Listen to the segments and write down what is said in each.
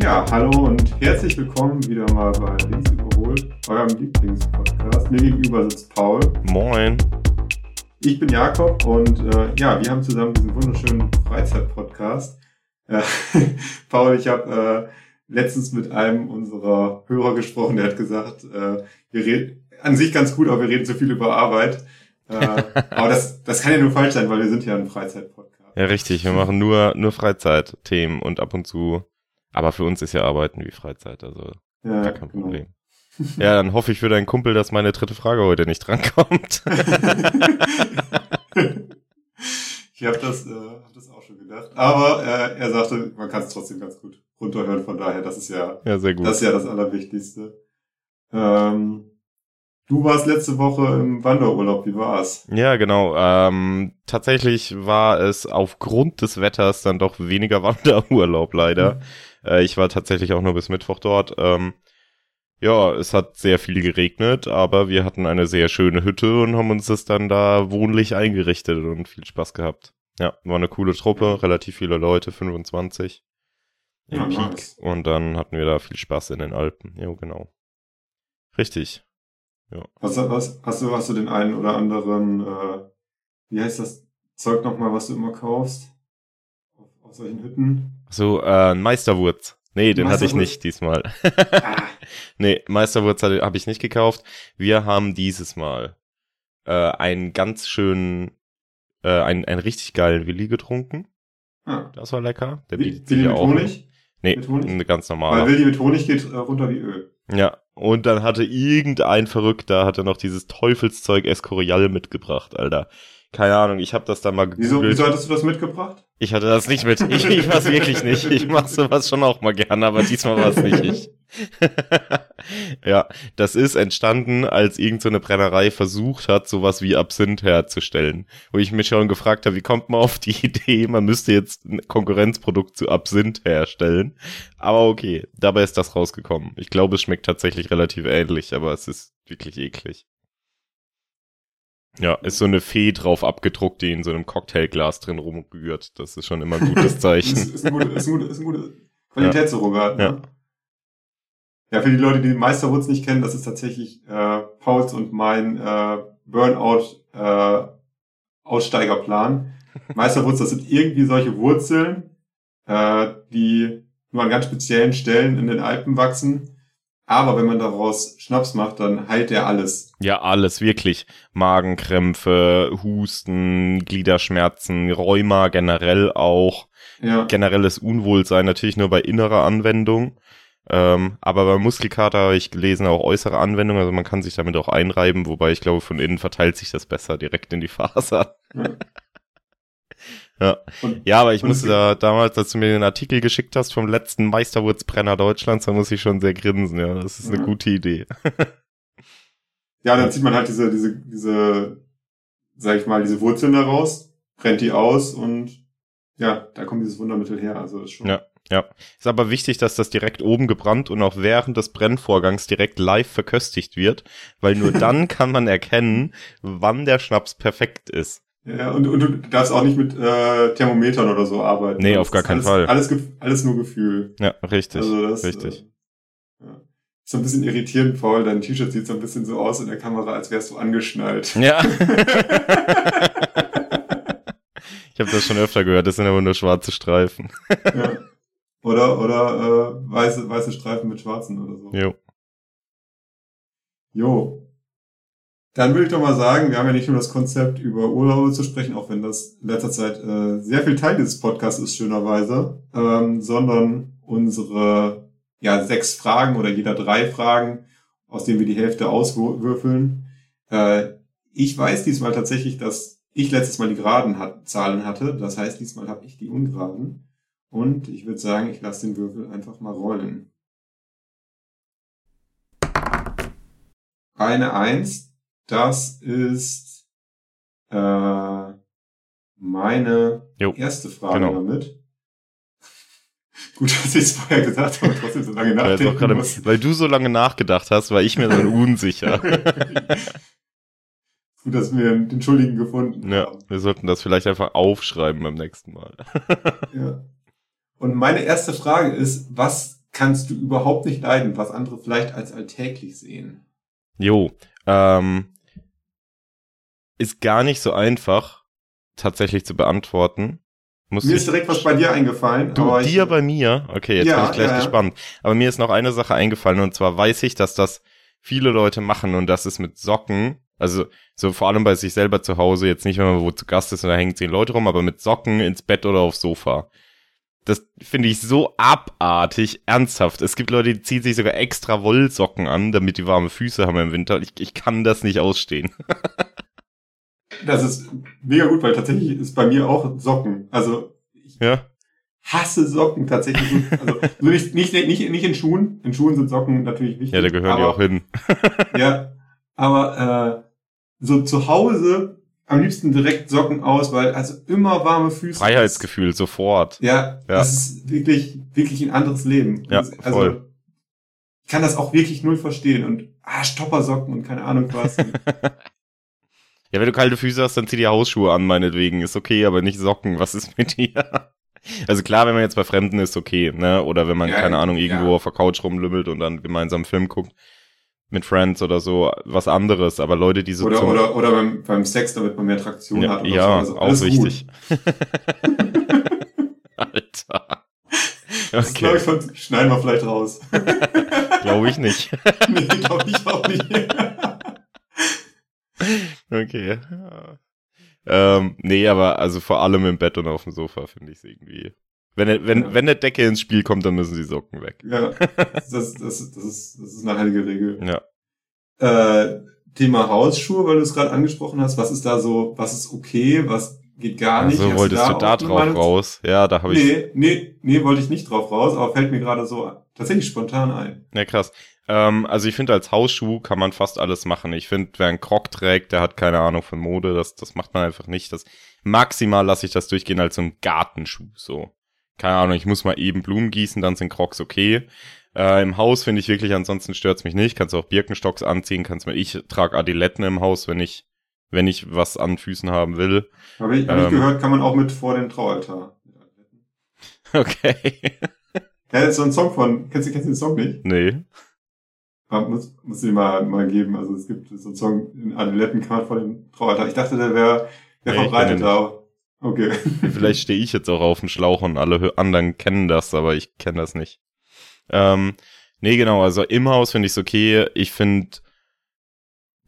Ja, hallo und herzlich willkommen wieder mal bei Links überholt, eurem Lieblingspodcast. Mir gegenüber sitzt Paul. Moin. Ich bin Jakob und äh, ja, wir haben zusammen diesen wunderschönen Freizeit-Podcast. Äh, Paul, ich habe äh, letztens mit einem unserer Hörer gesprochen, der hat gesagt, äh, wir reden an sich ganz gut, aber wir reden zu viel über Arbeit. Äh, aber das, das kann ja nur falsch sein, weil wir sind ja ein Freizeit-Podcast. Ja, richtig. Wir machen nur, nur Freizeit-Themen und ab und zu. Aber für uns ist ja Arbeiten wie Freizeit, also Ja, gar kein genau. Problem. Ja, dann hoffe ich für deinen Kumpel, dass meine dritte Frage heute nicht drankommt. ich habe das, äh, hab das auch schon gedacht. Aber äh, er sagte, man kann es trotzdem ganz gut runterhören. Von daher, das ist ja, ja, sehr gut. das ist ja das Allerwichtigste. Ähm, du warst letzte Woche im Wanderurlaub. Wie war's? Ja, genau. Ähm, tatsächlich war es aufgrund des Wetters dann doch weniger Wanderurlaub leider. Äh, ich war tatsächlich auch nur bis Mittwoch dort. Ähm, ja, es hat sehr viel geregnet, aber wir hatten eine sehr schöne Hütte und haben uns das dann da wohnlich eingerichtet und viel Spaß gehabt. Ja, war eine coole Truppe, relativ viele Leute, 25 im Ja, Peak. nice. Und dann hatten wir da viel Spaß in den Alpen. Ja, genau. Richtig. Hast du, hast, hast du, hast du den einen oder anderen, äh, wie heißt das Zeug nochmal, was du immer kaufst? Auf, solchen Hütten? So, äh, Meisterwurz. Nee, den hatte ich nicht diesmal. Ah, Nee, Meisterwurz habe hab ich nicht gekauft. Wir haben dieses Mal äh, einen ganz schönen, äh, einen, einen richtig geilen Willi getrunken. ah. Das war lecker. Der Wie, bietet sich mit auch. Honig? Nee, Mit Honig? ein ganz Weil normaler. Willi mit Honig geht äh, runter wie Öl. Ja, und dann hatte irgendein Verrückter, hatte noch dieses Teufelszeug Escorial mitgebracht, Alter. Keine Ahnung, ich habe das dann mal Wieso, gegoogelt. wieso hattest du das mitgebracht? Ich hatte das nicht mit. Ich, ich war's wirklich nicht. Ich mach sowas schon auch mal gerne, aber diesmal war es nicht ich. ja, das ist entstanden, als irgendeine so eine Brennerei versucht hat, sowas wie Absinth herzustellen. Wo ich mich schon gefragt habe, wie kommt man auf die Idee, man müsste jetzt ein Konkurrenzprodukt zu Absinth herstellen. Aber okay, dabei ist das rausgekommen. Ich glaube, es schmeckt tatsächlich relativ ähnlich, aber es ist wirklich eklig. Ja, ist so eine Fee drauf abgedruckt, die in so einem Cocktailglas drin rumrührt. Das ist schon immer ein gutes Ist, Zeichen. ist, ein gute, ist, ein gute, ist ein gute Qualitätssurrogat. Ne? Ja. ja, für die Leute, die Meisterwurz nicht kennen, das ist tatsächlich äh, Pauls und mein äh, Burnout äh, Aussteigerplan. Meisterwurz, das sind irgendwie solche Wurzeln, äh, die nur an ganz speziellen Stellen in den Alpen wachsen. Aber wenn man daraus Schnaps macht, dann heilt der alles. Ja, alles, wirklich. Magenkrämpfe, Husten, Gliederschmerzen, Rheuma generell auch. Ja. Generelles Unwohlsein natürlich nur bei innerer Anwendung. Ähm, aber bei Muskelkater habe ich gelesen auch äußere Anwendung, also man kann sich damit auch einreiben, wobei ich glaube, von innen verteilt sich das besser direkt in die Faser. Ja. Ja. Und- Ja, aber ich und muss es- da damals, als du mir den Artikel geschickt hast vom letzten Meisterwurzbrenner Deutschlands, da muss ich schon sehr grinsen, ja. Das ist eine Ja. gute Idee. Ja, dann zieht man halt diese, diese, diese, sag ich mal, diese Wurzeln da raus, brennt die aus und ja, da kommt dieses Wundermittel her. Also ist schon. Ja. Ja. Ist aber wichtig, dass das direkt oben gebrannt und auch während des Brennvorgangs direkt live verköstigt wird, weil nur dann kann man erkennen, wann der Schnaps perfekt ist. Ja, und, und du darfst auch nicht mit äh, Thermometern oder so arbeiten. Nee, auf gar keinen alles, Fall. Alles, alles nur Gefühl. Ja, richtig. also das, richtig. Äh, ja. Ist so ein bisschen irritierend, Paul. Dein T-Shirt sieht so ein bisschen so aus in der Kamera, als wärst du angeschnallt. Ja. ich habe das schon öfter gehört, das sind aber nur schwarze Streifen. ja. Oder, oder äh, weiße, weiße Streifen mit schwarzen oder so. Jo. Jo. Dann würde ich doch mal sagen, wir haben ja nicht nur das Konzept über Urlaube zu sprechen, auch wenn das in letzter Zeit äh, sehr viel Teil dieses Podcasts ist, schönerweise, ähm, sondern unsere ja, sechs Fragen oder jeder drei Fragen, aus denen wir die Hälfte auswürfeln. Äh, ich weiß diesmal tatsächlich, dass ich letztes Mal die geraden hat, Zahlen hatte. Das heißt, diesmal habe ich die ungeraden. Und ich würde sagen, ich lasse den Würfel einfach mal rollen. Eine Eins, das ist äh, meine Jo, erste Frage genau. damit. Gut, dass ich es vorher gesagt habe trotzdem so lange nachdenken gerade, muss. weil du so lange nachgedacht hast, war ich mir dann unsicher. Gut, dass wir den Schuldigen gefunden ja, haben. wir sollten das vielleicht einfach aufschreiben beim nächsten Mal. Ja. Und meine erste Frage ist, was kannst du überhaupt nicht leiden, was andere vielleicht als alltäglich sehen? Jo, ähm, ist gar nicht so einfach tatsächlich zu beantworten. Muss mir ist direkt was bei dir eingefallen. Du, dir ich, bei mir? Okay, jetzt ja, bin ich gleich ja, gespannt. Aber mir ist noch eine Sache eingefallen und zwar weiß ich, dass das viele Leute machen und das ist mit Socken. Also so vor allem bei sich selber zu Hause, jetzt nicht, wenn man wo zu Gast ist und da hängen zehn Leute rum, aber mit Socken ins Bett oder aufs Sofa. Das finde ich so abartig, ernsthaft. Es gibt Leute, die ziehen sich sogar extra Wollsocken an, damit die warme Füße haben im Winter. Ich, ich kann das nicht ausstehen. das ist mega gut, weil tatsächlich ist bei mir auch Socken. Also ich ja. hasse Socken tatsächlich. Also nicht, nicht, nicht, nicht in Schuhen. In Schuhen sind Socken natürlich wichtig. Ja, da gehören aber, die auch hin. ja, aber äh, so zu Hause am liebsten direkt Socken aus, weil also immer warme Füße. Freiheitsgefühl sofort. Ja, ja, das ist wirklich wirklich ein anderes Leben. Ja, also, voll. Ich kann das auch wirklich null verstehen und ah Stoppersocken und keine Ahnung was. Ja, wenn du kalte Füße hast, dann zieh dir Hausschuhe an, meinetwegen. Ist okay, aber nicht Socken. Was ist mit dir? Also klar, wenn man jetzt bei Fremden ist, okay, ne? Oder wenn man, ja, keine Ahnung, irgendwo ja. auf der Couch rumlümmelt und dann gemeinsam Film guckt mit Friends oder so, was anderes. Aber Leute, die so Oder, oder, oder beim, beim Sex, damit man mehr Traktion ja, hat. Oder ja, so. also, auch wichtig. Alter. Okay. Das glaube ich, von, schneiden wir vielleicht raus. glaube ich nicht. nee, glaube ich auch nicht. Okay. Ähm, nee, aber also vor allem im Bett und auf dem Sofa finde ich es irgendwie. Wenn, wenn, ja. wenn der Decke ins Spiel kommt, dann müssen die Socken weg. Ja, das, das, das, ist, das ist eine heilige Regel. Ja. Äh, Thema Hausschuhe, weil du es gerade angesprochen hast, was ist da so, was ist okay, was geht gar nicht? Also wolltest du da, du da drauf raus? Ja, da habe ich. Nee, nee, nee, wollte ich nicht drauf raus, aber fällt mir gerade so tatsächlich spontan ein. Ja, krass. Ähm, also ich finde, als Hausschuh kann man fast alles machen. Ich finde, wer einen Krog trägt, der hat keine Ahnung von Mode, das, das macht man einfach nicht. Das maximal lasse ich das durchgehen als so ein Gartenschuh. So. Keine Ahnung, ich muss mal eben Blumen gießen, dann sind Crocs okay. Äh, Im Haus finde ich wirklich, ansonsten stört's mich nicht. Kannst auch Birkenstocks anziehen, kannst mir, ich trage Adiletten im Haus, wenn ich, wenn ich was an Füßen haben will. Habe ich, hab ähm, ich gehört, kann man auch mit vor den Traualtar. Okay. Ja, das ist so ein Song von, kennst du, kennst du den Song nicht? Nee. Muss, muss ich mal, mal geben. Also es gibt so einen Song in Adiletten kann man vor dem Traualtar. Ich dachte, der wäre wär nee, verbreitet, aber okay. Vielleicht stehe ich jetzt auch auf dem Schlauch und alle anderen kennen das, aber ich kenne das nicht. Ähm, nee, genau, also im Haus finde ich es okay. Ich finde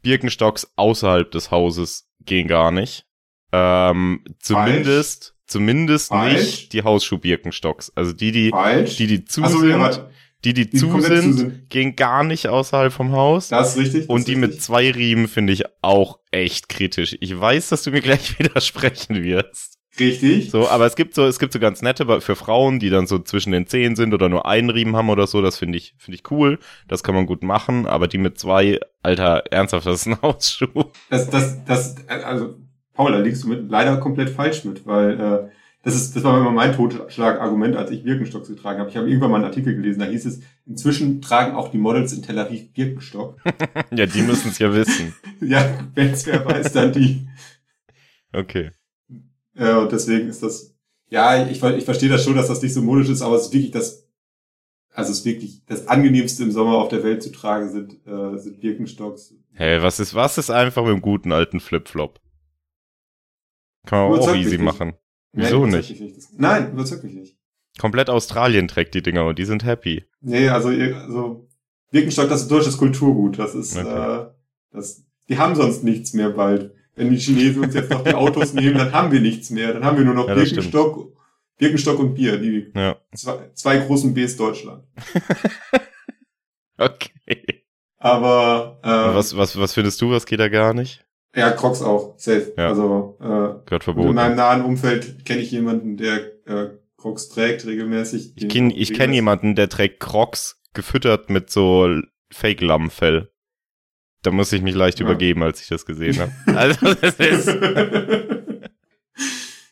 Birkenstocks außerhalb des Hauses gehen gar nicht. Ähm, zumindest, Falsch. zumindest Falsch. nicht die Hausschuh-Birkenstocks. Also die, die, Falsch. die, die zu also, sind. Ja, die, die, die zu, sind, zu sind, gehen gar nicht außerhalb vom Haus. Das ist richtig. Das und die richtig. mit zwei Riemen finde ich auch echt kritisch. Ich weiß, dass du mir gleich widersprechen wirst. Richtig. So, aber es gibt so, es gibt so ganz nette für Frauen, die dann so zwischen den Zehen sind oder nur einen Riemen haben oder so. Das finde ich, finde ich cool. Das kann man gut machen. Aber die mit zwei, Alter, ernsthaft, das ist ein Hausschuh. Das, das, das, also, Paul, da liegst du mit leider komplett falsch mit, weil, äh, das ist, das war immer mein Totschlagargument, als ich Birkenstocks getragen habe. Ich habe irgendwann mal einen Artikel gelesen, da hieß es, inzwischen tragen auch die Models in Tel Aviv Birkenstock. ja, die müssen es ja wissen. ja, wenn es wer weiß, dann die. Okay. Ja, und deswegen ist das, ja, ich, ich verstehe das schon, dass das nicht so modisch ist, aber es ist wirklich das, also es ist wirklich das angenehmste im Sommer auf der Welt zu tragen sind, äh, sind Birkenstocks. Hey, was ist, was ist einfach mit dem guten alten Flipflop? Kann man auch easy machen. Wieso Nein, nicht? nicht? Nein, überzeugt mich nicht. Komplett Australien trägt die Dinger und die sind happy. Nee, also, also Birkenstock, das ist deutsches Kulturgut. Das ist, okay. äh, das, die haben sonst nichts mehr bald. Wenn die Chinesen uns jetzt noch die Autos nehmen, dann haben wir nichts mehr. Dann haben wir nur noch ja, Birkenstock, Birkenstock und Bier, die ja. zwei, zwei großen Bs Deutschland. okay. Aber äh, was, was, was findest du, was geht da gar nicht? Ja, Crocs auch, safe. Ja. Also äh, Gehört verboten. in meinem nahen Umfeld kenne ich jemanden, der äh, Crocs trägt regelmäßig. Ich kenne ich kenn jemanden, der trägt Crocs gefüttert mit so Fake-Lammfell. Da muss ich mich leicht ja. übergeben, als ich das gesehen habe. Also das ist.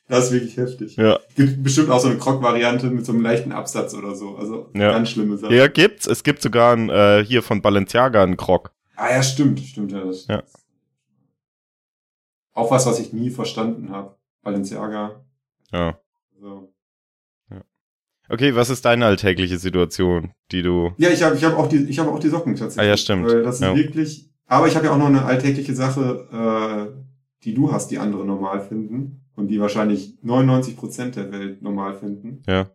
das ist wirklich heftig. Ja. Gibt bestimmt auch so eine Croc-Variante mit so einem leichten Absatz oder so. Also ja. ganz schlimme Sache. Ja, gibt's. Es gibt sogar ein, äh, hier von Balenciaga einen Croc. Ah ja, stimmt, stimmt ja. Das, ja. Auch was, was ich nie verstanden habe. Balenciaga. Ja. So. ja. Okay, was ist deine alltägliche Situation, die du. Ja, ich habe ich hab auch, die, ich hab auch die Socken tatsächlich. Ah ja, stimmt. Weil das ist Ja. wirklich. Aber ich habe ja auch noch eine alltägliche Sache, äh, die du hast, die andere normal finden. Und die wahrscheinlich 99% der Welt normal finden. Ja.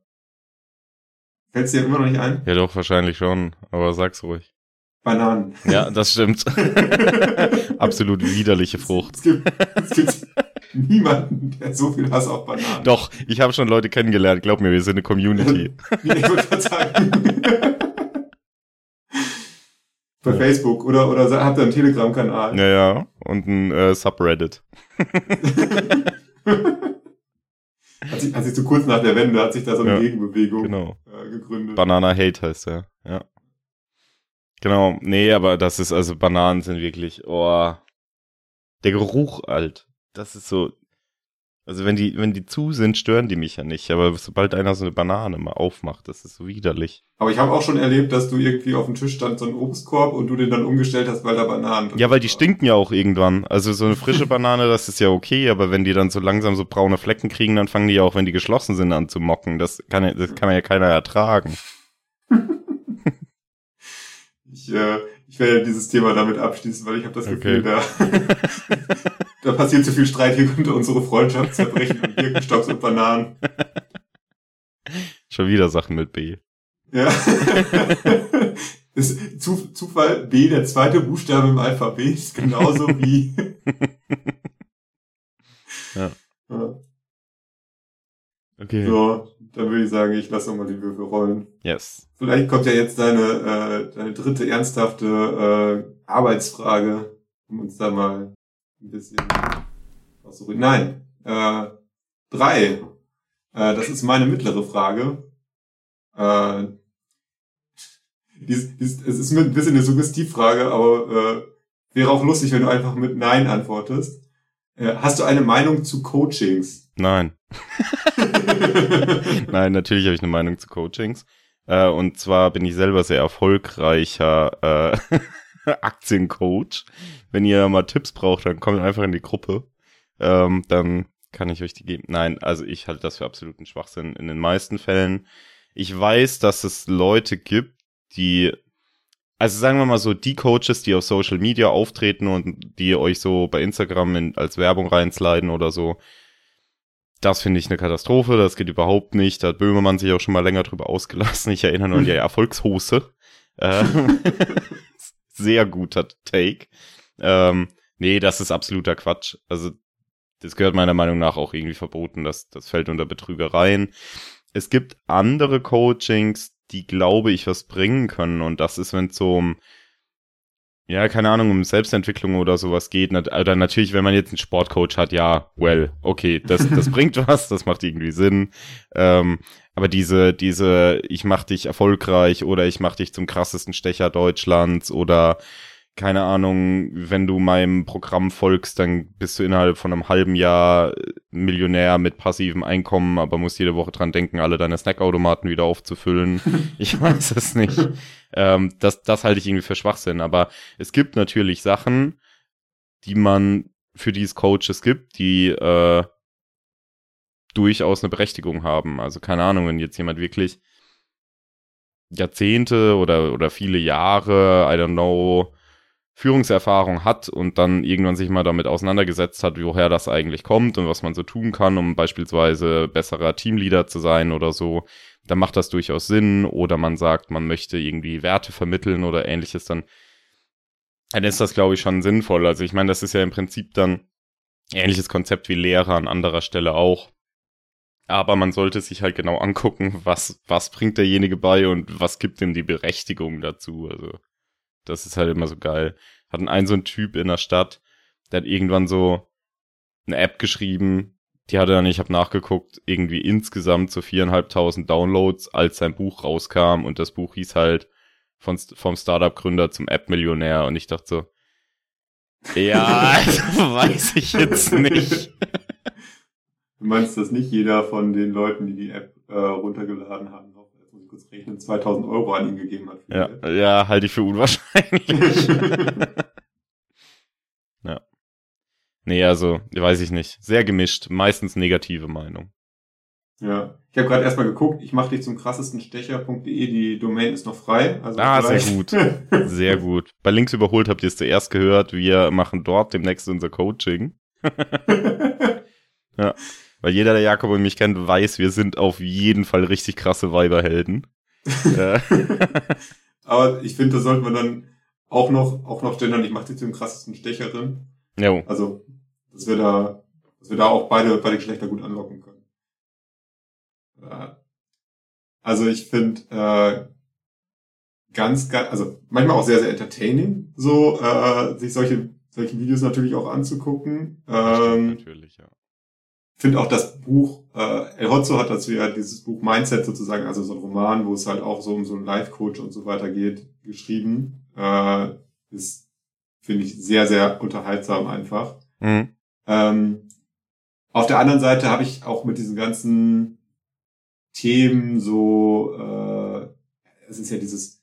Fällt dir immer noch nicht ein? Ja, doch, wahrscheinlich schon, aber sag's ruhig. Bananen. Ja, das stimmt. Absolut widerliche Frucht. Es gibt, es gibt niemanden, der so viel Hass auf Bananen. Doch, ich habe schon Leute kennengelernt. Glaub mir, wir sind eine Community. Ich wollte gerade sagen. Bei Ja. Facebook oder, oder habt ihr einen Telegram-Kanal? Ja, ja. Und ein äh, Subreddit. hat, sich, hat sich so kurz nach der Wende hat sich da so eine Ja, Gegenbewegung Genau. äh, gegründet. Banana Hate heißt der. Ja. Genau. Nee, aber das ist, also Bananen sind wirklich, oh. Der Geruch, alt. Das ist so. Also wenn die, wenn die zu sind, stören die mich ja nicht. Aber sobald einer so eine Banane mal aufmacht, das ist so widerlich. Aber ich habe auch schon erlebt, dass du irgendwie auf dem Tisch stand so ein Obstkorb und du den dann umgestellt hast, weil da Bananen drin Ja, weil die waren. stinken ja auch irgendwann. Also so eine frische Banane, das ist ja okay, aber wenn die dann so langsam so braune Flecken kriegen, dann fangen die ja auch, wenn die geschlossen sind, an zu mocken. Das kann, ja- das kann ja keiner ertragen. Ich, äh, ich werde dieses Thema damit abschließen, weil ich habe das Gefühl, da, da passiert zu viel Streit, hier könnte unsere Freundschaft zerbrechen und Birkenstocks und Bananen. Schon wieder Sachen mit B. Ja. ist Zu, Zufall B, der zweite Buchstabe im Alphabet, ist genauso wie. Ja. Ja. Okay. So, dann würde ich sagen, ich lasse nochmal die Würfel rollen. Yes. Vielleicht kommt ja jetzt deine, äh, deine dritte ernsthafte äh, Arbeitsfrage, um uns da mal ein bisschen auszurücken. Nein, äh, drei. Äh, das ist meine mittlere Frage. Äh, dies, dies, es ist ein bisschen eine Suggestivfrage, aber äh, wäre auch lustig, wenn du einfach mit Nein antwortest. Äh, hast du eine Meinung zu Coachings? Nein. Nein, natürlich habe ich eine Meinung zu Coachings. Äh, und zwar bin ich selber sehr erfolgreicher äh, Aktiencoach. Wenn ihr mal Tipps braucht, dann kommt einfach in die Gruppe. Ähm, dann kann ich euch die geben. Nein, also ich halte das für absoluten Schwachsinn in den meisten Fällen. Ich weiß, dass es Leute gibt, die, also sagen wir mal so, die Coaches, die auf Social Media auftreten und die euch so bei Instagram in, als Werbung reinsliden oder so, das finde ich eine Katastrophe, das geht überhaupt nicht. Da hat Böhmermann sich auch schon mal länger drüber ausgelassen. Ich erinnere nur an die Erfolgshose. Ähm, sehr guter Take. Ähm, nee, das ist absoluter Quatsch. Also, das gehört meiner Meinung nach auch irgendwie verboten. Das, das fällt unter Betrügereien. Es gibt andere Coachings, die, glaube ich, was bringen können. Und das ist, wenn es so um ja, keine Ahnung, um Selbstentwicklung oder sowas geht. Oder natürlich, wenn man jetzt einen Sportcoach hat, ja, well, okay, das, das bringt was, das macht irgendwie Sinn. Ähm, aber diese, diese, ich mach dich erfolgreich oder ich mach dich zum krassesten Stecher Deutschlands oder keine Ahnung, wenn du meinem Programm folgst, dann bist du innerhalb von einem halben Jahr Millionär mit passivem Einkommen, aber musst jede Woche dran denken, alle deine Snackautomaten wieder aufzufüllen. Ich weiß es nicht. Ähm, das, das halte ich irgendwie für Schwachsinn. Aber es gibt natürlich Sachen, die man, für die es Coaches gibt, die äh, durchaus eine Berechtigung haben. Also keine Ahnung, wenn jetzt jemand wirklich Jahrzehnte oder, oder viele Jahre, I don't know, Führungserfahrung hat und dann irgendwann sich mal damit auseinandergesetzt hat, woher das eigentlich kommt und was man so tun kann, um beispielsweise besserer Teamleader zu sein oder so, dann macht das durchaus Sinn. Oder man sagt, man möchte irgendwie Werte vermitteln oder ähnliches, dann, dann ist das, glaube ich, schon sinnvoll. Also ich meine, das ist ja im Prinzip dann ähnliches Konzept wie Lehrer an anderer Stelle auch. Aber man sollte sich halt genau angucken, was, was bringt derjenige bei und was gibt ihm die Berechtigung dazu. Also, das ist halt immer so geil. Hatten ein so ein Typ in der Stadt, der hat irgendwann so eine App geschrieben, die hatte dann, ich habe nachgeguckt, irgendwie insgesamt so viereinhalbtausend Downloads, als sein Buch rauskam und das Buch hieß halt von, vom Startup-Gründer zum App-Millionär und ich dachte so, ja, also weiß ich jetzt nicht. Du meinst, dass nicht jeder von den Leuten, die die App äh, runtergeladen haben, kurz rechnen, 2000 Euro an ihn gegeben hat. Ja, ja, halte ich für unwahrscheinlich. ja. Nee, also, weiß ich nicht. Sehr gemischt, meistens negative Meinung. Ja. Ich habe gerade erstmal geguckt, ich mache dich zum krassesten Stecher.de, die Domain ist noch frei. Also ah, vielleicht. sehr gut. Sehr gut. Bei Links überholt habt ihr es zuerst gehört. Wir machen dort demnächst unser Coaching. ja. Weil jeder, der Jakob und mich kennt, weiß, wir sind auf jeden Fall richtig krasse Weiberhelden. Äh, Aber ich finde, das sollte man dann auch noch, auch noch gendern. Ich mache dich zum krassesten Stecherin. jo. Also, dass wir da, dass wir da auch beide, beide Geschlechter gut anlocken können. Äh, Also ich finde äh, ganz, ganz, also manchmal auch sehr, sehr entertaining, so äh, sich solche, solche Videos natürlich auch anzugucken. Ähm, Natürlich, ja. Finde auch das Buch, äh, El Hotzo hat dazu ja dieses Buch Mindset sozusagen, also so ein Roman, wo es halt auch so um so einen Life-Coach und so weiter geht, geschrieben. Äh, ist, finde ich, sehr, sehr unterhaltsam einfach. Mhm. Ähm, auf der anderen Seite habe ich auch mit diesen ganzen Themen so, äh, es ist ja dieses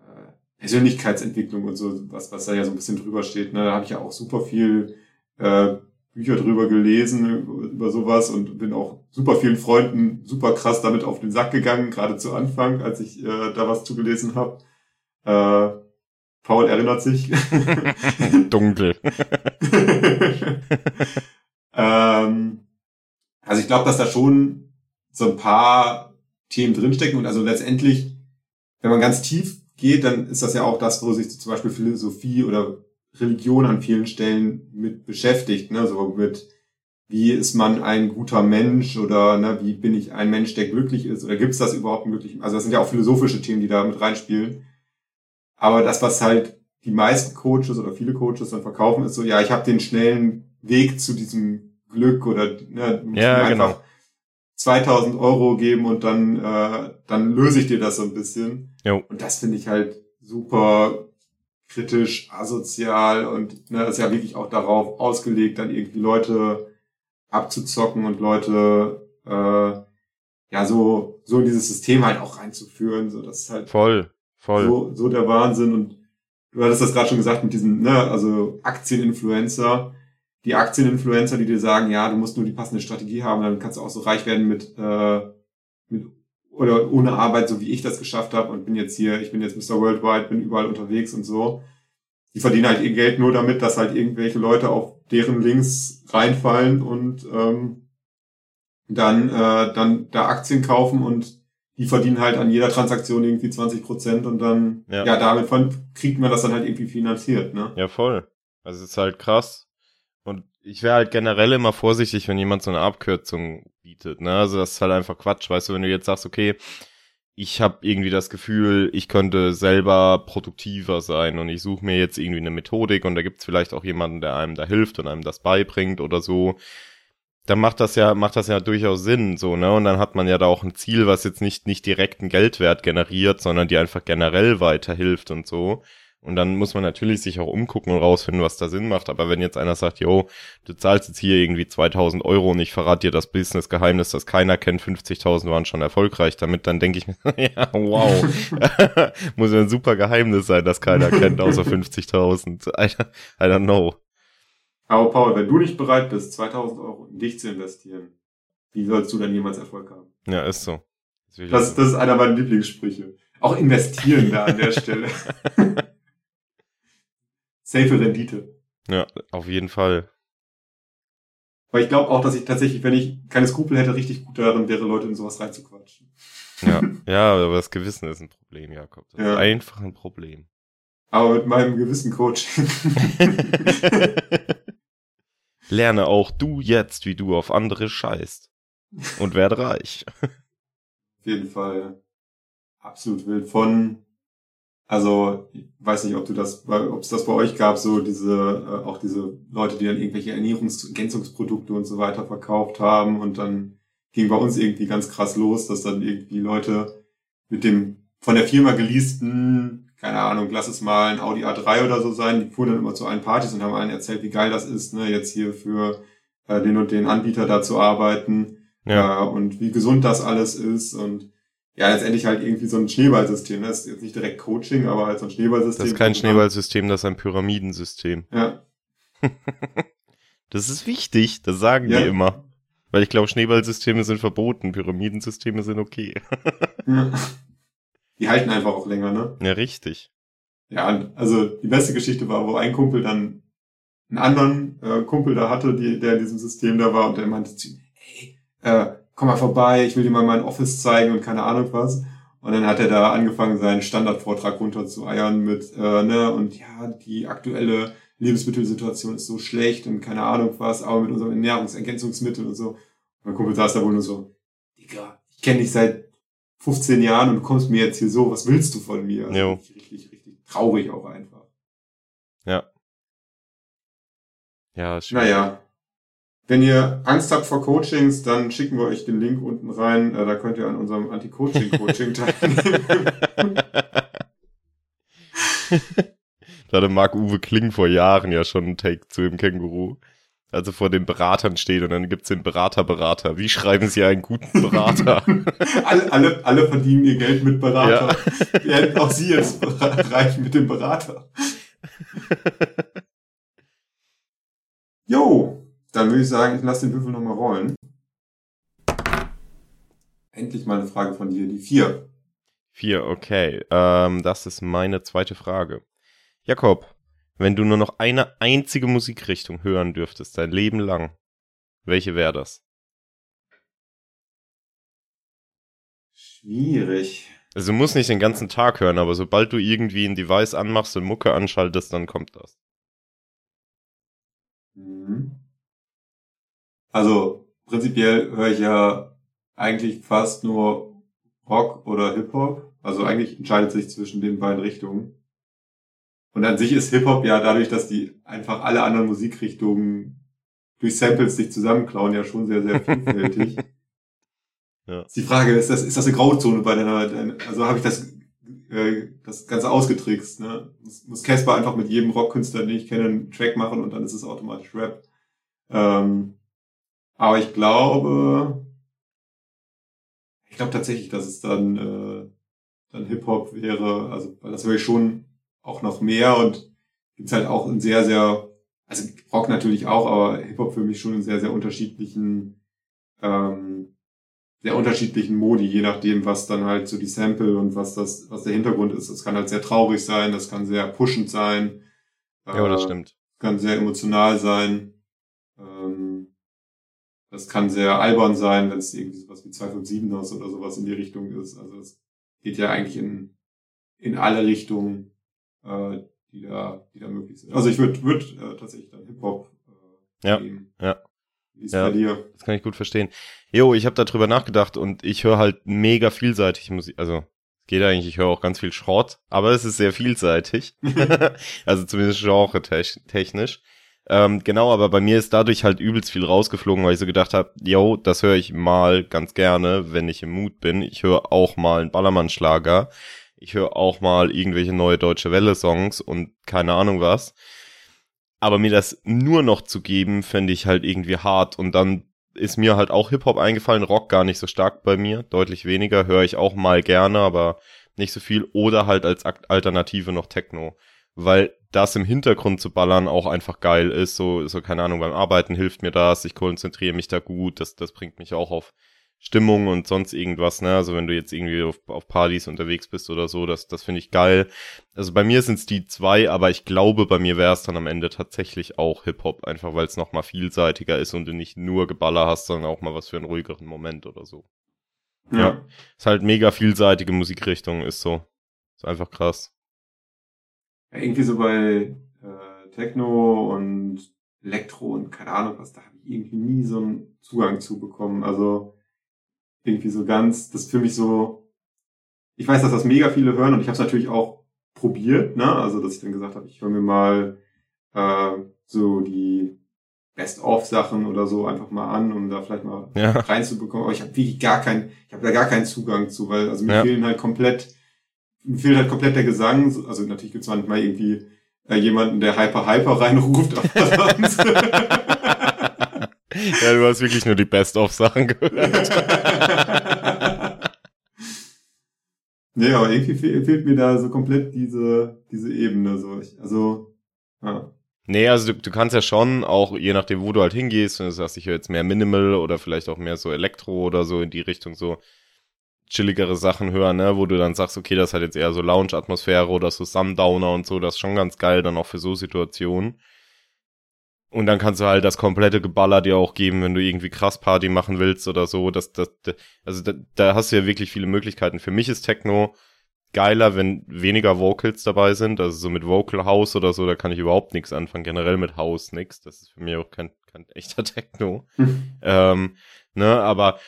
äh, Persönlichkeitsentwicklung und so, was, was da ja so ein bisschen drüber steht. Ne? Da habe ich ja auch super viel äh, Bücher drüber gelesen, über, sowas und bin auch super vielen Freunden super krass damit auf den Sack gegangen, gerade zu Anfang, als ich äh, da was zugelesen habe. Äh, Paul erinnert sich. Dunkel. ähm, also ich glaube, dass da schon so ein paar Themen drinstecken und also letztendlich, wenn man ganz tief geht, dann ist das ja auch das, wo sich zum Beispiel Philosophie oder Religion an vielen Stellen mit beschäftigt, ne? so mit wie ist man ein guter Mensch oder ne, wie bin ich ein Mensch, der glücklich ist oder gibt es das überhaupt glücklichen? Also das sind ja auch philosophische Themen, die da mit reinspielen. Aber das, was halt die meisten Coaches oder viele Coaches dann verkaufen, ist so, ja, ich habe den schnellen Weg zu diesem Glück oder ne, Ja, mir genau. einfach 2000 Euro geben und dann, äh, dann löse ich dir das so ein bisschen. Jo. Und das finde ich halt super kritisch, asozial und ne, das ist ja wirklich auch darauf ausgelegt, dann irgendwie Leute abzuzocken und Leute äh, ja so so in dieses System halt auch reinzuführen, so das ist halt Voll, voll. so, so der Wahnsinn. Und du hattest das gerade schon gesagt mit diesen, ne, also Aktieninfluencer. Die Aktieninfluencer, die dir sagen, ja, du musst nur die passende Strategie haben, dann kannst du auch so reich werden mit, äh, mit oder ohne Arbeit, so wie ich das geschafft habe und bin jetzt hier, ich bin jetzt Mr. Worldwide, bin überall unterwegs und so. Die verdienen halt ihr Geld nur damit, dass halt irgendwelche Leute auf deren Links reinfallen und ähm, dann, äh, dann da Aktien kaufen und die verdienen halt an jeder Transaktion irgendwie 20 Prozent und dann, Ja. ja, damit von, kriegt man das dann halt irgendwie finanziert, ne? Ja, voll. Also es ist halt krass. Und ich wäre halt generell immer vorsichtig, wenn jemand so eine Abkürzung bietet. Ne? Also das ist halt einfach Quatsch. Weißt du, wenn du jetzt sagst, okay, ich habe irgendwie das Gefühl, ich könnte selber produktiver sein und ich suche mir jetzt irgendwie eine Methodik und da gibt's vielleicht auch jemanden, der einem da hilft und einem das beibringt oder so. Dann macht das ja, macht das ja durchaus Sinn, so, ne? Und dann hat man ja da auch ein Ziel, was jetzt nicht, nicht direkt einen Geldwert generiert, sondern die einfach generell weiterhilft und so. Und dann muss man natürlich sich auch umgucken und rausfinden, was da Sinn macht. Aber wenn jetzt einer sagt, yo, du zahlst jetzt hier irgendwie 2000 Euro und ich verrate dir das Business-Geheimnis, das keiner kennt, 50.000 waren schon erfolgreich damit, dann denke ich mir, ja, wow. muss ja ein super Geheimnis sein, das keiner kennt, außer 50.000. I, I don't know. Aber Paul, wenn du nicht bereit bist, 2000 Euro in dich zu investieren, wie sollst du dann jemals Erfolg haben? Ja, ist so. Das Das, das ist einer meiner Lieblingssprüche. Auch investieren da an der Stelle. Safe Rendite. ja, auf jeden Fall. Weil ich glaube auch, dass ich tatsächlich, wenn ich keine Skrupel hätte, richtig gut darin wäre, Leute in sowas reinzuquatschen. Ja, ja, aber das Gewissen ist ein Problem, Jakob. Das Ja. ist einfach ein Problem. Aber mit meinem gewissen Coaching. Lerne auch du jetzt, wie du auf andere scheißt. Und werde reich. Auf jeden Fall absolut wild von, also ich weiß nicht, ob du das, ob es das bei euch gab, so diese, äh, auch diese Leute, die dann irgendwelche Ernährungsergänzungsprodukte und so weiter verkauft haben und dann ging bei uns irgendwie ganz krass los, dass dann irgendwie Leute mit dem von der Firma geleasten, keine Ahnung, lass es mal ein Audi A3 oder so sein, die fuhren dann immer zu allen Partys und haben allen erzählt, wie geil das ist, ne, jetzt hier für äh, den und den Anbieter da zu arbeiten ja. und wie gesund das alles ist und ja, letztendlich halt irgendwie so ein Schneeballsystem. ne? Das ist jetzt nicht direkt Coaching, aber halt so ein Schneeballsystem. Das ist kein Schneeballsystem, das ist ein Pyramidensystem. Ja, Das ist wichtig, das sagen Ja. die immer. Weil ich glaube, Schneeballsysteme sind verboten, Pyramidensysteme sind okay. Die halten einfach auch länger, ne? Ja, richtig. Ja, also die beste Geschichte war, wo ein Kumpel dann einen anderen äh, Kumpel da hatte, die, der in diesem System da war und der meinte zu ihm, hey, äh, komm mal vorbei, ich will dir mal mein Office zeigen und keine Ahnung was. Und dann hat er da angefangen, seinen Standardvortrag runter zu eiern mit, äh, ne, und ja, die aktuelle Lebensmittelsituation ist so schlecht und keine Ahnung was, aber mit unserem Ernährungsergänzungsmittel und so. Und mein Kumpel saß da wohl nur so, Digga, ich kenne dich seit 15 Jahren und du kommst mir jetzt hier so, was willst du von mir? Also richtig, richtig traurig auch einfach. Ja. Ja, schwierig. Naja. Wenn ihr Angst habt vor Coachings, dann schicken wir euch den Link unten rein. Äh, da könnt ihr an unserem Anti-Coaching-Coaching teilnehmen. da hatte Marc-Uwe Kling vor Jahren ja schon einen Take zu dem Känguru. Also vor den Beratern steht und dann gibt's den Berater-Berater. Wie schreiben Sie einen guten Berater? alle, alle, alle verdienen ihr Geld mit Berater. Werden auch Sie jetzt reich mit dem Berater. Jo, dann würde ich sagen, ich lasse den Würfel nochmal rollen. Endlich mal eine Frage von dir, die vier. Vier, okay. Ähm, das ist meine zweite Frage. Jakob, wenn du nur noch eine einzige Musikrichtung hören dürftest, dein Leben lang, welche wäre das? Schwierig. Also du musst nicht den ganzen Tag hören, aber sobald du irgendwie ein Device anmachst und Mucke anschaltest, dann kommt das. Mhm. Also prinzipiell höre ich ja eigentlich fast nur Rock oder Hip-Hop. Also eigentlich entscheidet sich zwischen den beiden Richtungen. Und an sich ist Hip-Hop ja dadurch, dass die einfach alle anderen Musikrichtungen durch Samples sich zusammenklauen, ja schon sehr, sehr vielfältig. Ja. Die Frage ist, das, ist das eine Grauzone bei deiner, deiner also habe ich das, äh, das Ganze ausgetrickst, ne? Muss, muss Casper einfach mit jedem Rockkünstler, den ich kenne, einen Track machen und dann ist es automatisch Rap. Ähm, aber ich glaube, ich glaube tatsächlich, dass es dann, äh, dann Hip-Hop wäre, also, weil das höre ich schon auch noch mehr und gibt's halt auch in sehr, sehr, also Rock natürlich auch, aber Hip-Hop für mich schon in sehr, sehr unterschiedlichen, ähm, sehr unterschiedlichen Modi, je nachdem, was dann halt so die Sample und was das, was der Hintergrund ist. Das kann halt sehr traurig sein, das kann sehr pushend sein. Ja, das äh, stimmt. Kann sehr emotional sein. Ähm, das kann sehr albern sein, wenn es irgendwie sowas wie 257ers oder sowas in die Richtung ist. Also es geht ja eigentlich in, in alle Richtungen, äh, die da, die da möglich sind. Also ich würde würd, äh, tatsächlich dann Hip-Hop äh, Ja, nehmen. ja. Wie ist Ja. bei dir? Das kann ich gut verstehen. Jo, ich habe darüber nachgedacht und ich höre halt mega vielseitig Musik. Also geht eigentlich, ich höre auch ganz viel Schrott, aber es ist sehr vielseitig. also zumindest genre-technisch. Ähm, genau, aber bei mir ist dadurch halt übelst viel rausgeflogen, weil ich so gedacht habe, yo, das höre ich mal ganz gerne, wenn ich im Mut bin. Ich höre auch mal einen Ballermann-Schlager. Ich höre auch mal irgendwelche neue deutsche Welle-Songs und keine Ahnung was. Aber mir das nur noch zu geben, fände ich halt irgendwie hart. Und dann ist mir halt auch Hip-Hop eingefallen, Rock gar nicht so stark bei mir, deutlich weniger, höre ich auch mal gerne, aber nicht so viel. Oder halt als Alternative noch Techno. Weil das im Hintergrund zu ballern auch einfach geil ist. So, so keine Ahnung, beim Arbeiten hilft mir das, ich konzentriere mich da gut, das, das bringt mich auch auf Stimmung und sonst irgendwas, ne? Also wenn du jetzt irgendwie auf, auf Partys unterwegs bist oder so, das, das finde ich geil. Also bei mir sind es die zwei, aber ich glaube, bei mir wäre es dann am Ende tatsächlich auch Hip-Hop, einfach weil es nochmal vielseitiger ist und du nicht nur Geballer hast, sondern auch mal was für einen ruhigeren Moment oder so. Ja. Ist halt mega vielseitige Musikrichtung, ist so. Ist einfach krass. Ja, irgendwie so bei äh, Techno und Elektro und keine Ahnung was, da habe ich irgendwie nie so einen Zugang zu bekommen. Also irgendwie so ganz, das ist für mich so, ich weiß, dass das mega viele hören und ich habe es natürlich auch probiert, ne? Also dass ich dann gesagt habe, ich höre mir mal äh, so die Best-of-Sachen oder so einfach mal an, um da vielleicht mal Ja. reinzubekommen. Aber ich habe wirklich gar keinen, ich habe da gar keinen Zugang zu, weil also mir Ja. fehlen halt komplett, mir fehlt halt komplett der Gesang. So- Also natürlich gibt's manchmal irgendwie äh, jemanden, der Hyper Hyper reinruft, aber sonst. Ja, du hast wirklich nur die Best-of-Sachen gehört. nee, aber irgendwie fehl, fehlt mir da so komplett diese, diese Ebene. So. Ich, also, ja. Nee, also du, du kannst ja schon auch, je nachdem, wo du halt hingehst, wenn du sagst, ich höre jetzt mehr Minimal oder vielleicht auch mehr so Elektro oder so in die Richtung so chilligere Sachen hören, ne, wo du dann sagst, okay, das hat jetzt eher so Lounge-Atmosphäre oder so Sundowner und so, das ist schon ganz geil dann auch für so Situationen. Und dann kannst du halt das komplette Geballer dir auch geben, wenn du irgendwie krass Party machen willst oder so. Das, das, also da, da hast du ja wirklich viele Möglichkeiten. Für mich ist Techno geiler, wenn weniger Vocals dabei sind. Also so mit Vocal House oder so, da kann ich überhaupt nichts anfangen. Generell mit House nichts. Das ist für mich auch kein, kein echter Techno. ähm, ne, aber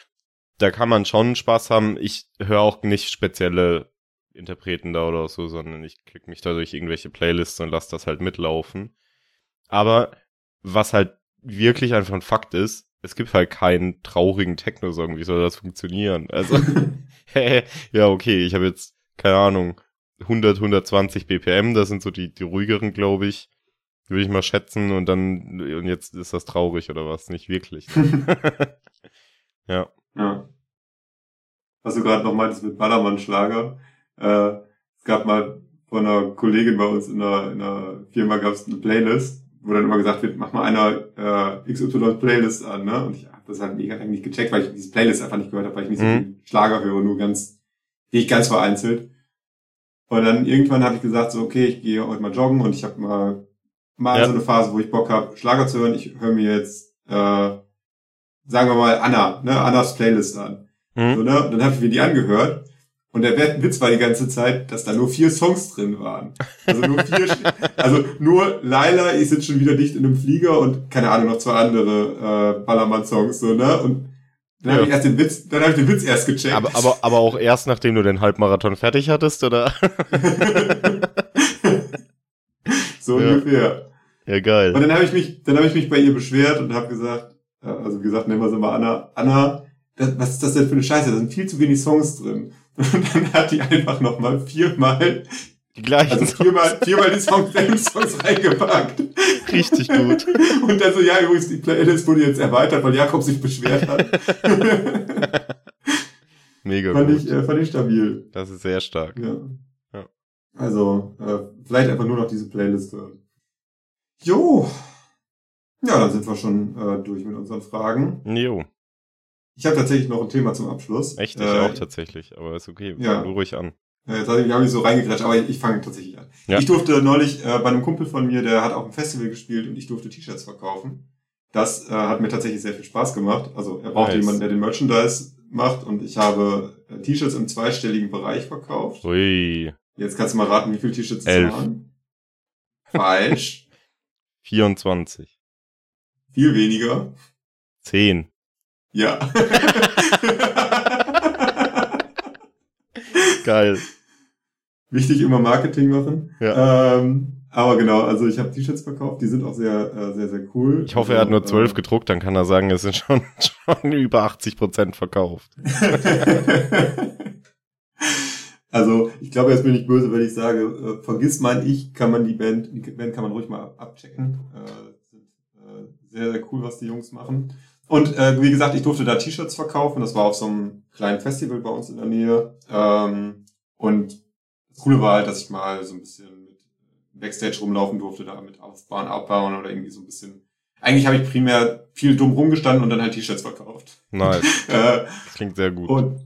da kann man schon Spaß haben. Ich höre auch nicht spezielle Interpreten da oder so, sondern ich klicke mich da durch irgendwelche Playlists und lasse das halt mitlaufen. Aber was halt wirklich einfach ein Fakt ist, es gibt halt keinen traurigen Techno-Song. Wie soll das funktionieren? Also, ja, okay, ich habe jetzt, keine Ahnung, 100, 120 BPM, das sind so die, die ruhigeren, glaube ich. Würde ich mal schätzen und dann, und jetzt ist das traurig oder was? Nicht wirklich. ja. Ja. Was du gerade noch meintest mit Ballermann-Schlager. Äh, es gab mal von einer Kollegin bei uns in einer, in einer Firma gab es eine Playlist wo dann immer gesagt wird, mach mal einer äh, XY Playlist an, ne? Und ich habe das halt mega nicht gecheckt, weil ich diese Playlist einfach nicht gehört habe, weil ich nicht mhm. so viel Schlager höre, nur ganz, ich ganz vereinzelt. Und dann irgendwann habe ich gesagt, so, okay, ich gehe heute mal joggen und ich habe mal, mal ja. so eine Phase, wo ich Bock habe, Schlager zu hören. Ich höre mir jetzt, äh, sagen wir mal, Anna, ne, Annas Playlist an. Mhm. So, ne? Und dann habe ich mir die angehört und der Witz war die ganze Zeit, dass da nur vier Songs drin waren. Also nur vier, also nur Laila, ich sitze schon wieder dicht in einem Flieger und keine Ahnung, noch zwei andere äh, Ballermann-Songs, so, ne? Und dann ja. habe ich erst den Witz, dann habe ich den Witz erst gecheckt. Aber, aber, aber auch erst, nachdem du den Halbmarathon fertig hattest, oder? so ja. ungefähr. Ja, geil. Und dann habe ich mich, dann habe ich mich bei ihr beschwert und habe gesagt, also gesagt, nennen wir sie mal Anna, Anna, das, was ist das denn für eine Scheiße? Da sind viel zu wenig Songs drin. Und dann hat die einfach nochmal viermal die gleichen also viermal, viermal die Songs, Songs reingepackt. Richtig gut. Und dann so, ja, übrigens, die Playlist wurde jetzt erweitert, weil Jakob sich beschwert hat. Mega fand gut. Ich, äh, fand ich stabil. Das ist sehr stark. Ja. ja. Also, äh, vielleicht einfach nur noch diese Playlist hören. Jo. Ja, dann sind wir schon äh, durch mit unseren Fragen. Jo. Ich habe tatsächlich noch ein Thema zum Abschluss. Echt? Ich äh, auch tatsächlich, aber ist okay. Ja. Fang du ruhig an. Ja, jetzt habe ich, hab ich so reingegratscht, aber ich, ich fange tatsächlich an. Ja. Ich durfte neulich äh, bei einem Kumpel von mir, der hat auch ein Festival gespielt und ich durfte T-Shirts verkaufen. Das äh, hat mir tatsächlich sehr viel Spaß gemacht. Also er brauchte nice. jemanden, der den Merchandise macht und ich habe äh, T-Shirts im zweistelligen Bereich verkauft. Ui. Jetzt kannst du mal raten, wie viele T-Shirts es waren. Falsch. 24. Viel weniger. 10. Ja. Geil. Wichtig immer Marketing machen. Ja. Ähm, aber genau, also ich habe T-Shirts verkauft, die sind auch sehr, äh, sehr, sehr cool. Ich hoffe, er hat nur also, zwölf äh, gedruckt, dann kann er sagen, es sind schon, schon über 80 Prozent verkauft. also ich glaube, jetzt bin ich böse, wenn ich sage, äh, vergiss mein Ich, kann man die Band, die Band kann man ruhig mal abchecken. Äh, sehr, sehr cool, was die Jungs machen. Und äh, wie gesagt, ich durfte da T-Shirts verkaufen. Das war auf so einem kleinen Festival bei uns in der Nähe. Ähm, und das Coole war halt, dass ich mal so ein bisschen mit Backstage rumlaufen durfte, da mit aufbauen, abbauen oder irgendwie so ein bisschen. Eigentlich habe ich primär viel dumm rumgestanden und dann halt T-Shirts verkauft. Nice. äh, klingt sehr gut. Und,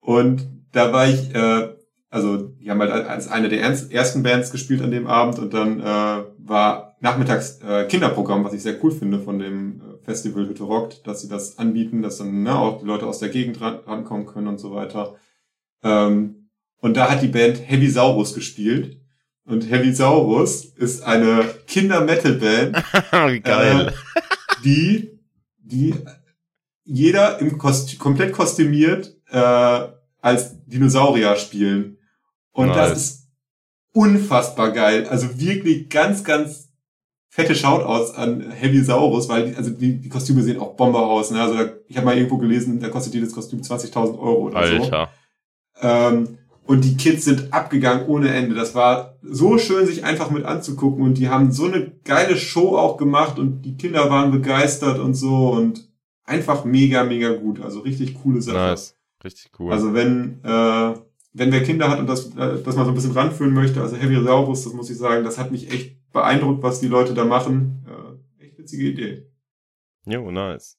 und da war ich, äh, also die haben halt als eine der ersten Bands gespielt an dem Abend und dann äh, war nachmittags äh, Kinderprogramm, was ich sehr cool finde von dem äh, Festival Hütte rockt, dass sie das anbieten, dass dann ne, auch die Leute aus der Gegend ran, rankommen können und so weiter. Ähm, und da hat die Band Heavy Saurus gespielt. Und Heavy Saurus ist eine Kinder-Metal-Band, Geil. Äh, die, die jeder im Kost komplett kostümiert äh, als Dinosaurier spielen. Und nice. das ist unfassbar geil. Also wirklich ganz, ganz fette Shoutouts an Heavy Saurus, weil die, also die, die Kostüme sehen auch Bomber aus. Ne? Also da, ich habe mal irgendwo gelesen, da kostet jedes Kostüm 20.000 Euro oder Alter. so. Ähm, und die Kids sind abgegangen ohne Ende. Das war so schön, sich einfach mit anzugucken. Und die haben so eine geile Show auch gemacht und die Kinder waren begeistert und so und einfach mega, mega gut. Also richtig coole Sache. Nice. Richtig cool. Also wenn, äh, wenn wer Kinder hat und das, äh, das mal so ein bisschen ranführen möchte, also Heavy Saurus, das muss ich sagen, das hat mich echt beeindruckt, was die Leute da machen. Äh, echt witzige Idee. Jo, nice.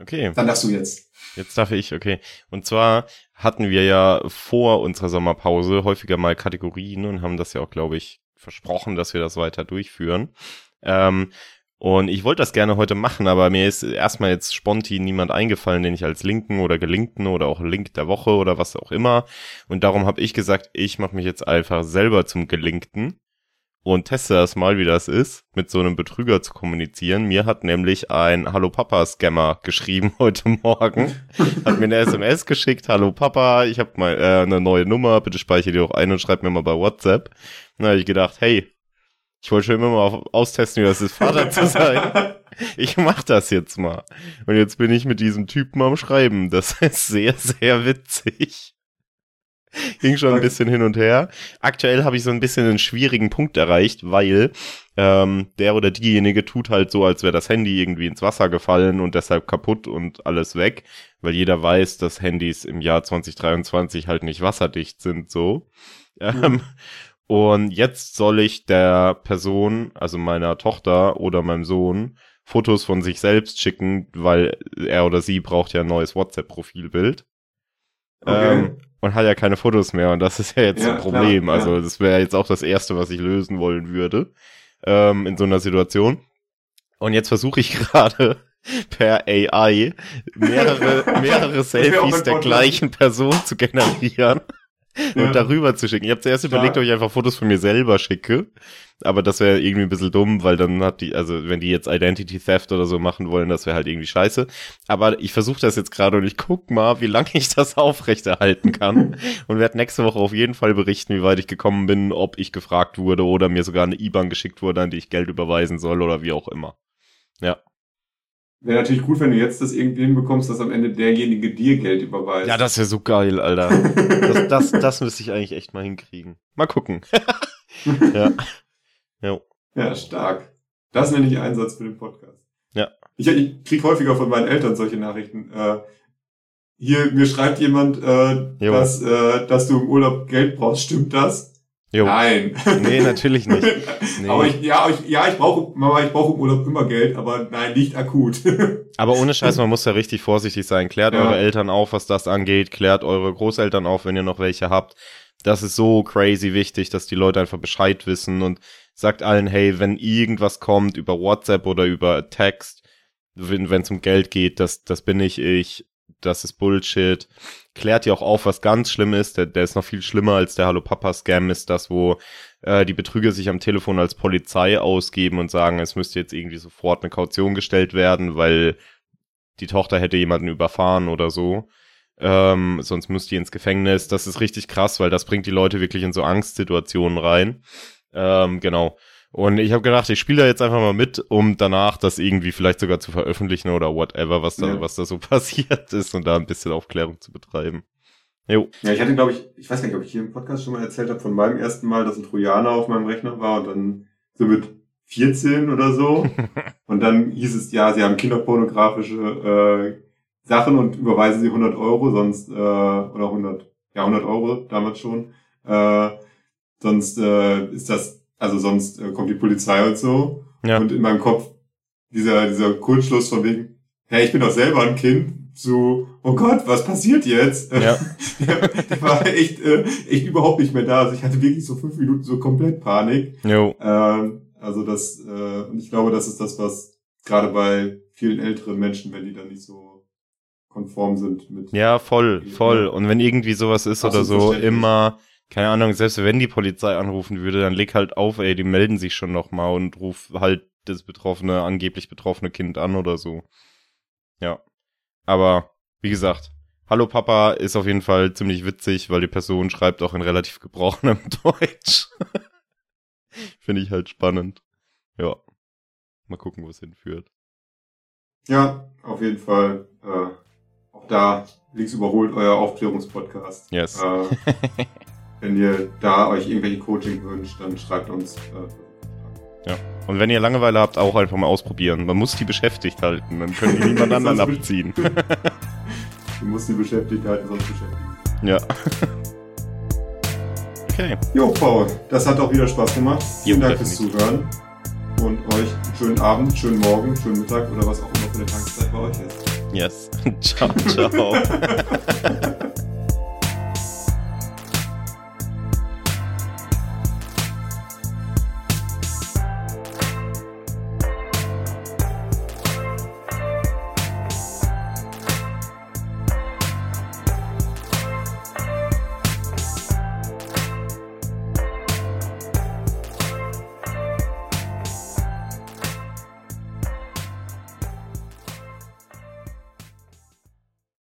Okay. Dann darfst du jetzt. Jetzt darf ich, okay. Und zwar hatten wir ja vor unserer Sommerpause häufiger mal Kategorien und haben das ja auch, glaube ich, versprochen, dass wir das weiter durchführen. Ähm, und ich wollte das gerne heute machen, aber mir ist erstmal jetzt spontan niemand eingefallen, den ich als Linken oder Gelinkten oder auch Link der Woche oder was auch immer. Und darum habe ich gesagt, ich mache mich jetzt einfach selber zum Gelinkten und teste das mal, wie das ist, mit so einem Betrüger zu kommunizieren. Mir hat nämlich ein Hallo Papa Scammer geschrieben heute Morgen. Hat mir eine SMS geschickt, Hallo Papa, ich habe mal äh, eine neue Nummer, bitte speichere die auch ein und schreib mir mal bei WhatsApp. Habe ich gedacht, hey, ich wollte schon immer mal austesten, wie das ist, Vater zu sein. Ich mach das jetzt mal. Und jetzt bin ich mit diesem Typen am Schreiben. Das ist sehr, sehr witzig. Ging schon ein bisschen hin und her. Aktuell habe ich so ein bisschen einen schwierigen Punkt erreicht, weil ähm, der oder diejenige tut halt so, als wäre das Handy irgendwie ins Wasser gefallen und deshalb kaputt und alles weg, weil jeder weiß, dass Handys im Jahr 2023 halt nicht wasserdicht sind so. Mhm. Ähm, und jetzt soll ich der Person, also meiner Tochter oder meinem Sohn, Fotos von sich selbst schicken, weil er oder sie braucht ja ein neues WhatsApp-Profilbild. Okay. Ähm, und hat ja keine Fotos mehr. Und das ist ja jetzt ja, ein Problem. Klar, also das wäre jetzt auch das Erste, was ich lösen wollen würde ähm, in so einer Situation. Und jetzt versuche ich gerade per AI mehrere, mehrere Selfies der gleichen Person zu generieren und ja. darüber zu schicken. Ich habe zuerst überlegt, ob ich einfach Fotos von mir selber schicke, aber das wäre irgendwie ein bisschen dumm, weil dann hat die, also wenn die jetzt Identity Theft oder so machen wollen, das wäre halt irgendwie scheiße. Aber ich versuche das jetzt gerade und ich guck mal, wie lange ich das aufrechterhalten kann und werde nächste Woche auf jeden Fall berichten, wie weit ich gekommen bin, ob ich gefragt wurde oder mir sogar eine IBAN geschickt wurde, an die ich Geld überweisen soll oder wie auch immer. Ja. Wäre natürlich gut, wenn du jetzt das irgendwie hinbekommst, dass am Ende derjenige dir Geld überweist. Ja, das wäre so geil, Alter. das, das, das müsste ich eigentlich echt mal hinkriegen. Mal gucken. ja. Jo. Ja, stark. Das nenne ich Einsatz für den Podcast. Ja. Ich, ich krieg häufiger von meinen Eltern solche Nachrichten. Äh, hier, mir schreibt jemand, äh, dass, äh, dass du im Urlaub Geld brauchst. Stimmt das? Jo. Nein. Nee, natürlich nicht. Nee. aber ich, ja, ich, ja, ich brauche, ich brauche im Urlaub immer Geld, aber nein, nicht akut. aber ohne Scheiß, man muss ja richtig vorsichtig sein. Klärt ja. eure Eltern auf, was das angeht. Klärt eure Großeltern auf, wenn ihr noch welche habt. Das ist so crazy wichtig, dass die Leute einfach Bescheid wissen und sagt allen, hey, wenn irgendwas kommt über WhatsApp oder über Text, wenn es um Geld geht, das, das bin nicht ich, das ist Bullshit. Klärt ja auch auf, was ganz schlimm ist. Der, der ist noch viel schlimmer als der Hallo Papa Scam ist das, wo äh, die Betrüger sich am Telefon als Polizei ausgeben und sagen, es müsste jetzt irgendwie sofort eine Kaution gestellt werden, weil die Tochter hätte jemanden überfahren oder so. Ähm, sonst müsste die ins Gefängnis. Das ist richtig krass, weil das bringt die Leute wirklich in so Angstsituationen rein. Ähm, genau. Und ich habe gedacht, ich spiele da jetzt einfach mal mit, um danach das irgendwie vielleicht sogar zu veröffentlichen oder whatever, was da, ja. was da so passiert ist und da ein bisschen Aufklärung zu betreiben. Jo. Ja, ich hatte, glaube ich, ich weiß gar nicht, ob ich hier im Podcast schon mal erzählt habe von meinem ersten Mal, dass ein Trojaner auf meinem Rechner war und dann so mit 14 oder so. und dann hieß es, ja, sie haben kinderpornografische äh, Sachen und überweisen sie 100 Euro, sonst, äh, oder 100, ja, 100 Euro damals schon. Äh, sonst äh, ist das also sonst äh, kommt die Polizei und so. Ja. Und in meinem Kopf dieser, dieser Kurzschluss von wegen, hey, ich bin doch selber ein Kind, so, oh Gott, was passiert jetzt? Ja. der, der war echt, äh, echt überhaupt nicht mehr da. Also ich hatte wirklich so fünf Minuten so komplett Panik. Jo. Ähm, also das, äh, und ich glaube, das ist das, was gerade bei vielen älteren Menschen, wenn die dann nicht so konform sind mit. Ja, voll, voll. Und wenn irgendwie sowas ist oder so, immer keine Ahnung, selbst wenn die Polizei anrufen würde, dann leg halt auf, ey, die melden sich schon nochmal und ruf halt das betroffene, angeblich betroffene Kind an oder so. Ja. Aber, wie gesagt, Hallo Papa ist auf jeden Fall ziemlich witzig, weil die Person schreibt auch in relativ gebrochenem Deutsch. Finde ich halt spannend. Ja. Mal gucken, wo es hinführt. Ja, auf jeden Fall. Äh, auch da links überholt euer Aufklärungspodcast. Yes. Äh, Wenn ihr da euch irgendwelche Coaching wünscht, dann schreibt uns. Äh, ja. Und wenn ihr Langeweile habt, auch einfach mal ausprobieren. Man muss die beschäftigt halten, dann können die niemand anderen abziehen. du musst die beschäftigt halten, sonst beschäftigen. Ja. Okay. Jo, Paul, das hat auch wieder Spaß gemacht. Vielen Jo, Dank fürs. Zuhören. Und euch einen schönen Abend, schönen Morgen, schönen Mittag oder was auch immer für eine Tageszeit bei euch ist. Yes. ciao, ciao.